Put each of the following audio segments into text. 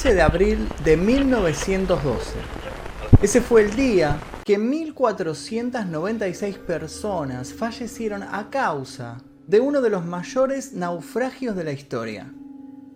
15 de abril de 1912. Ese fue el día que 1.496 personas fallecieron a causa de uno de los mayores naufragios de la historia,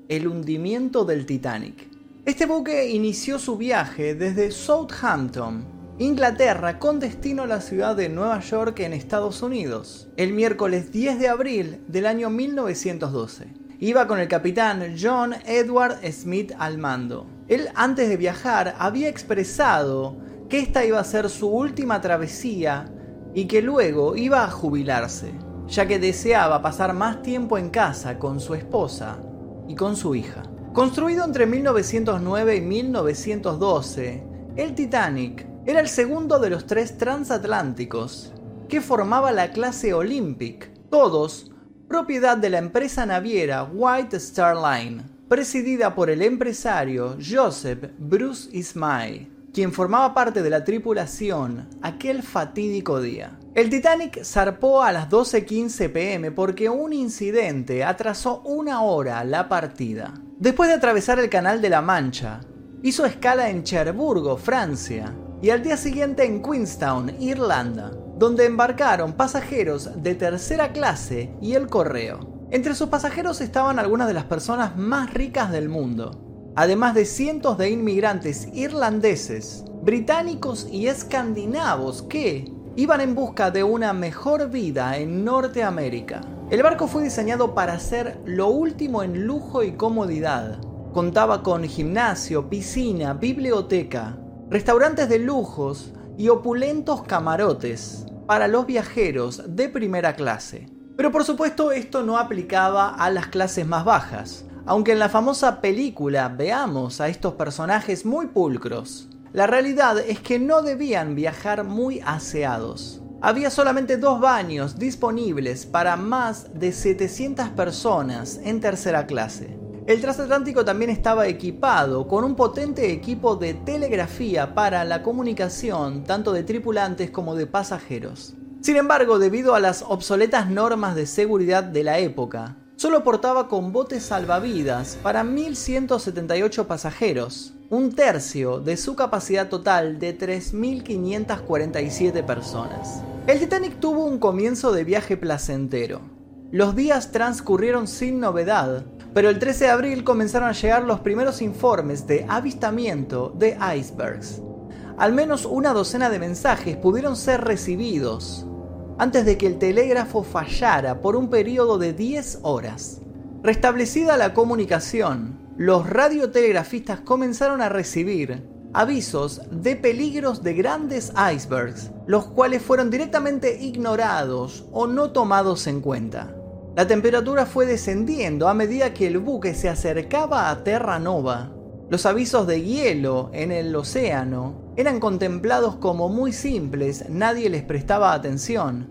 el hundimiento del Titanic. Este buque inició su viaje desde Southampton, Inglaterra, con destino a la ciudad de Nueva York en Estados Unidos, el miércoles 10 de abril del año 1912. Iba con el capitán John Edward Smith al mando. Él antes de viajar había expresado que esta iba a ser su última travesía y que luego iba a jubilarse, ya que deseaba pasar más tiempo en casa con su esposa y con su hija. Construido entre 1909 y 1912, el Titanic era el segundo de los tres transatlánticos que formaba la clase Olympic, todos propiedad de la empresa naviera White Star Line, presidida por el empresario Joseph Bruce Ismay quien formaba parte de la tripulación aquel fatídico día. El Titanic zarpó a las 12.15 pm porque un incidente atrasó una hora la partida. Después de atravesar el Canal de la Mancha, hizo escala en Cherburgo, Francia, y al día siguiente en Queenstown, Irlanda, donde embarcaron pasajeros de tercera clase y el correo. Entre sus pasajeros estaban algunas de las personas más ricas del mundo, además de cientos de inmigrantes irlandeses, británicos y escandinavos que iban en busca de una mejor vida en Norteamérica. El barco fue diseñado para ser lo último en lujo y comodidad. Contaba con gimnasio, piscina, biblioteca, restaurantes de lujos y opulentos camarotes para los viajeros de primera clase. Pero por supuesto esto no aplicaba a las clases más bajas, aunque en la famosa película veamos a estos personajes muy pulcros, la realidad es que no debían viajar muy aseados. Había solamente dos baños disponibles para más de 700 personas en tercera clase. El transatlántico también estaba equipado con un potente equipo de telegrafía para la comunicación tanto de tripulantes como de pasajeros. Sin embargo, debido a las obsoletas normas de seguridad de la época, solo portaba con botes salvavidas para 1.178 pasajeros, un tercio de su capacidad total de 3.547 personas. El Titanic tuvo un comienzo de viaje placentero. Los días transcurrieron sin novedad, pero el 13 de abril comenzaron a llegar los primeros informes de avistamiento de icebergs. Al menos una docena de mensajes pudieron ser recibidos, antes de que el telégrafo fallara por un periodo de 10 horas. Restablecida la comunicación, los radiotelegrafistas comenzaron a recibir avisos de peligros de grandes icebergs, los cuales fueron directamente ignorados o no tomados en cuenta. La temperatura fue descendiendo a medida que el buque se acercaba a Terra Nova. Los avisos de hielo en el océano eran contemplados como muy simples, nadie les prestaba atención,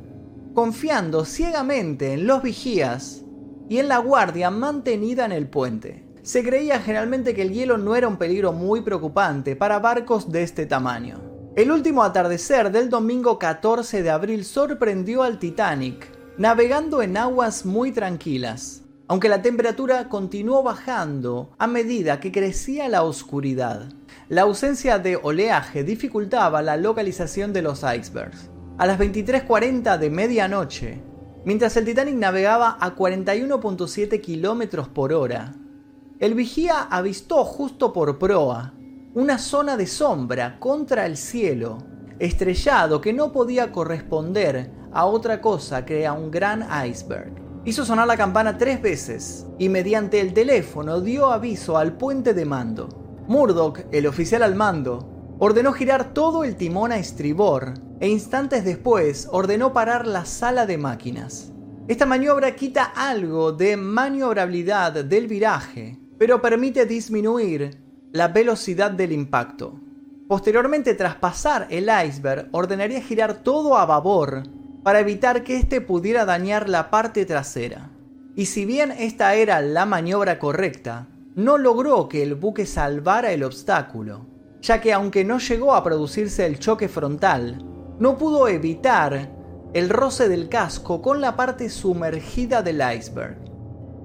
confiando ciegamente en los vigías y en la guardia mantenida en el puente. Se creía generalmente que el hielo no era un peligro muy preocupante para barcos de este tamaño. El último atardecer del domingo 14 de abril sorprendió al Titanic, navegando en aguas muy tranquilas, aunque la temperatura continuó bajando a medida que crecía la oscuridad. La ausencia de oleaje dificultaba la localización de los icebergs. A las 23.40 de medianoche, mientras el Titanic navegaba a 41.7 km por hora, el vigía avistó justo por proa una zona de sombra contra el cielo, estrellado que no podía corresponder a otra cosa que a un gran iceberg. Hizo sonar la campana tres veces y mediante el teléfono dio aviso al puente de mando. Murdoch, el oficial al mando, ordenó girar todo el timón a estribor e instantes después ordenó parar la sala de máquinas. Esta maniobra quita algo de maniobrabilidad del viraje, pero permite disminuir la velocidad del impacto. Posteriormente, tras pasar el iceberg, ordenaría girar todo a babor para evitar que éste pudiera dañar la parte trasera. Y si bien esta era la maniobra correcta, no logró que el buque salvara el obstáculo, ya que aunque no llegó a producirse el choque frontal, no pudo evitar el roce del casco con la parte sumergida del iceberg.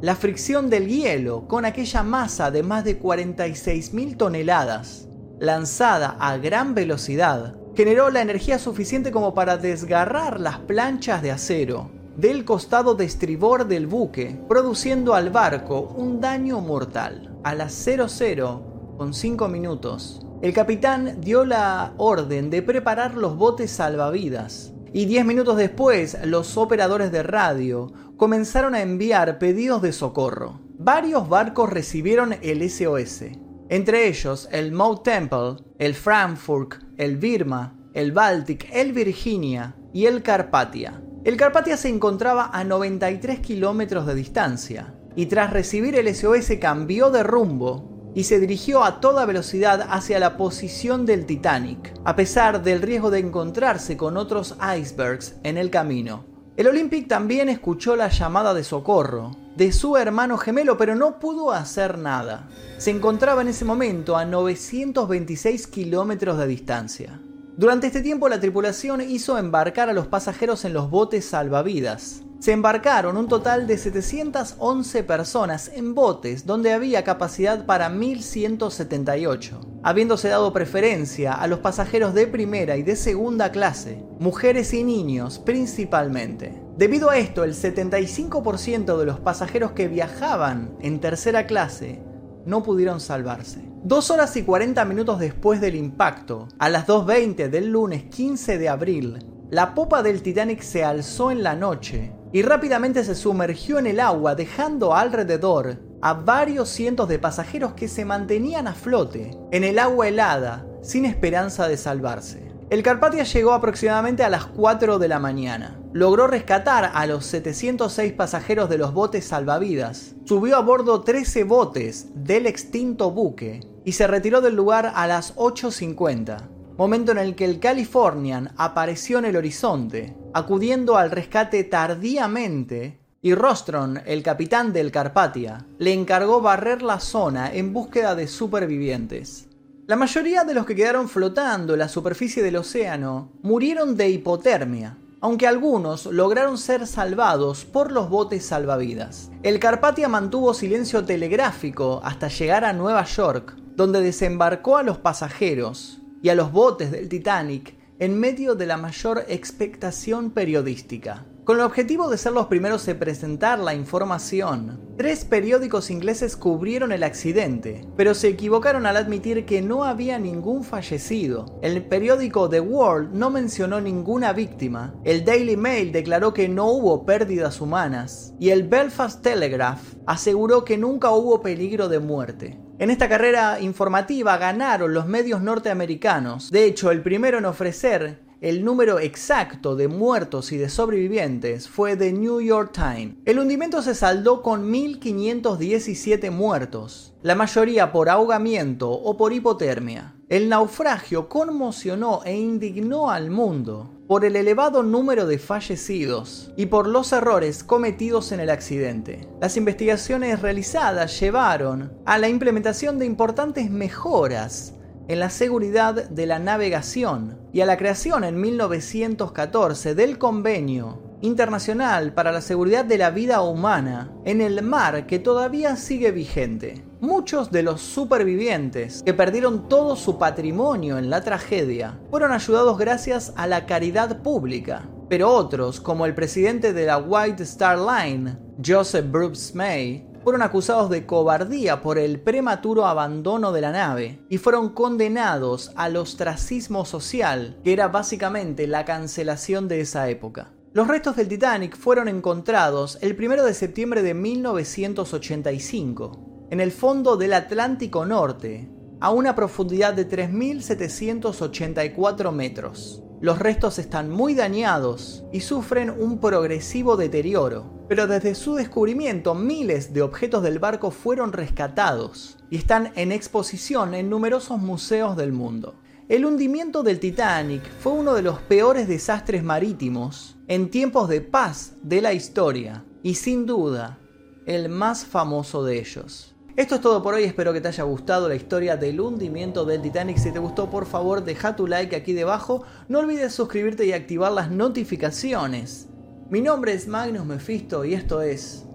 La fricción del hielo con aquella masa de más de 46.000 toneladas, lanzada a gran velocidad, generó la energía suficiente como para desgarrar las planchas de acero del costado de estribor del buque, produciendo al barco un daño mortal. A las 00 con 5 minutos, el capitán dio la orden de preparar los botes salvavidas y 10 minutos después los operadores de radio comenzaron a enviar pedidos de socorro. Varios barcos recibieron el SOS, entre ellos el Moe Temple, el Frankfurt, el Birma, el Baltic, el Virginia y el Carpathia. El Carpathia se encontraba a 93 kilómetros de distancia y tras recibir el SOS cambió de rumbo y se dirigió a toda velocidad hacia la posición del Titanic, a pesar del riesgo de encontrarse con otros icebergs en el camino. El Olympic también escuchó la llamada de socorro de su hermano gemelo, pero no pudo hacer nada. Se encontraba en ese momento a 926 kilómetros de distancia. Durante este tiempo la tripulación hizo embarcar a los pasajeros en los botes salvavidas. Se embarcaron un total de 711 personas en botes donde había capacidad para 1178 habiéndose dado preferencia a los pasajeros de primera y de segunda clase, mujeres y niños principalmente. Debido a esto, el 75% de los pasajeros que viajaban en tercera clase no pudieron salvarse. Dos horas y 40 minutos después del impacto, a las 2.20 del lunes 15 de abril, la popa del Titanic se alzó en la noche y rápidamente se sumergió en el agua dejando alrededor a varios cientos de pasajeros que se mantenían a flote en el agua helada sin esperanza de salvarse. El Carpathia llegó aproximadamente a las 4 de la mañana. Logró rescatar a los 706 pasajeros de los botes salvavidas, subió a bordo 13 botes del extinto buque y se retiró del lugar a las 8.50, momento en el que el Californian apareció en el horizonte, acudiendo al rescate tardíamente y Rostron, el capitán del Carpathia, le encargó barrer la zona en búsqueda de supervivientes. La mayoría de los que quedaron flotando en la superficie del océano murieron de hipotermia, aunque algunos lograron ser salvados por los botes salvavidas. El Carpathia mantuvo silencio telegráfico hasta llegar a Nueva York, donde desembarcó a los pasajeros y a los botes del Titanic en medio de la mayor expectación periodística. Con el objetivo de ser los primeros en presentar la información, tres periódicos ingleses cubrieron el accidente, pero se equivocaron al admitir que no había ningún fallecido. El periódico The World no mencionó ninguna víctima, el Daily Mail declaró que no hubo pérdidas humanas, y el Belfast Telegraph aseguró que nunca hubo peligro de muerte. En esta carrera informativa ganaron los medios norteamericanos. De hecho, el primero en ofrecer el número exacto de muertos y de sobrevivientes fue The New York Times. El hundimiento se saldó con 1.517 muertos, la mayoría por ahogamiento o por hipotermia. El naufragio conmocionó e indignó al mundo por el elevado número de fallecidos y por los errores cometidos en el accidente. Las investigaciones realizadas llevaron a la implementación de importantes mejoras en la seguridad de la navegación y a la creación en 1914 del Convenio Internacional para la Seguridad de la Vida Humana en el mar que todavía sigue vigente. Muchos de los supervivientes que perdieron todo su patrimonio en la tragedia fueron ayudados gracias a la caridad pública, pero otros, como el presidente de la White Star Line, Joseph Brooks May, fueron acusados de cobardía por el prematuro abandono de la nave y fueron condenados al ostracismo social, que era básicamente la cancelación de esa época. Los restos del Titanic fueron encontrados el 1 de septiembre de 1985 en el fondo del Atlántico Norte, a una profundidad de 3.784 metros. Los restos están muy dañados y sufren un progresivo deterioro, pero desde su descubrimiento miles de objetos del barco fueron rescatados y están en exposición en numerosos museos del mundo. El hundimiento del Titanic fue uno de los peores desastres marítimos en tiempos de paz de la historia y sin duda el más famoso de ellos. Esto es todo por hoy, espero que te haya gustado la historia del hundimiento del Titanic. Si te gustó, por favor, deja tu like aquí debajo. No olvides suscribirte y activar las notificaciones. Mi nombre es Magnus Mephisto y esto es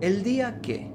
el día que